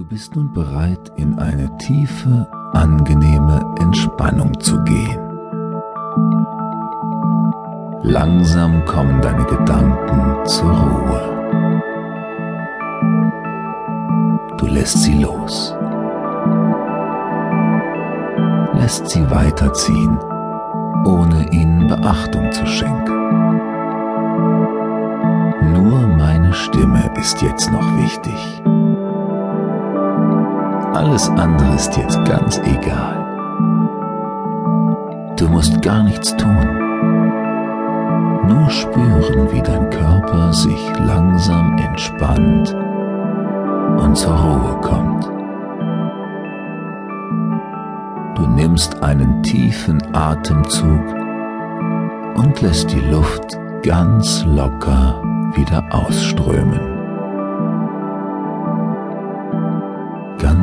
Du bist nun bereit, in eine tiefe, angenehme Entspannung zu gehen. Langsam kommen deine Gedanken zur Ruhe. Du lässt sie los, lässt sie weiterziehen, ohne ihnen Beachtung zu schenken. Nur meine Stimme ist jetzt noch wichtig. Alles andere ist jetzt ganz egal. Du musst gar nichts tun. Nur spüren, wie dein Körper sich langsam entspannt und zur Ruhe kommt. Du nimmst einen tiefen Atemzug und lässt die Luft ganz locker wieder ausströmen.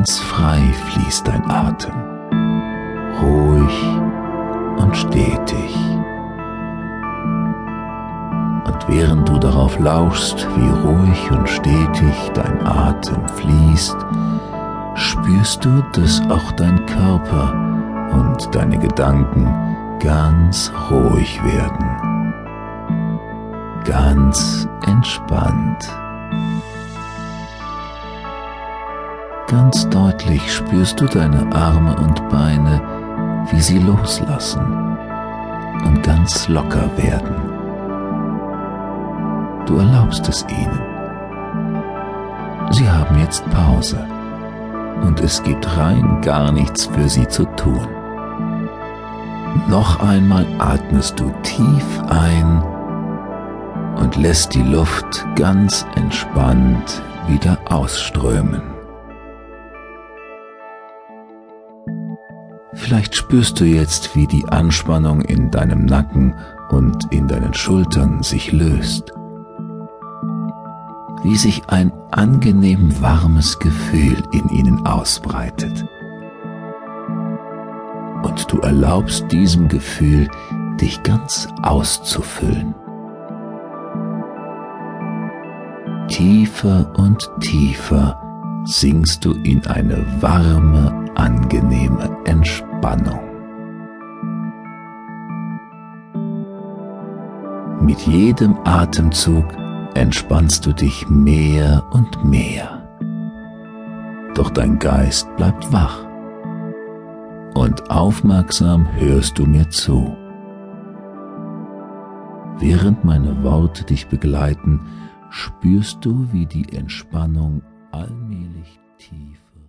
Ganz frei fließt dein Atem, ruhig und stetig. Und während du darauf lauschst, wie ruhig und stetig dein Atem fließt, spürst du, dass auch dein Körper und deine Gedanken ganz ruhig werden, ganz entspannt. Ganz deutlich spürst du deine Arme und Beine, wie sie loslassen und ganz locker werden. Du erlaubst es ihnen. Sie haben jetzt Pause und es gibt rein gar nichts für sie zu tun. Noch einmal atmest du tief ein und lässt die Luft ganz entspannt wieder ausströmen. Vielleicht spürst du jetzt, wie die Anspannung in deinem Nacken und in deinen Schultern sich löst. Wie sich ein angenehm warmes Gefühl in ihnen ausbreitet. Und du erlaubst diesem Gefühl, dich ganz auszufüllen. Tiefer und tiefer sinkst du in eine warme, angenehme Entspannung. Mit jedem Atemzug entspannst du dich mehr und mehr. Doch dein Geist bleibt wach und aufmerksam hörst du mir zu. Während meine Worte dich begleiten, spürst du, wie die Entspannung allmählich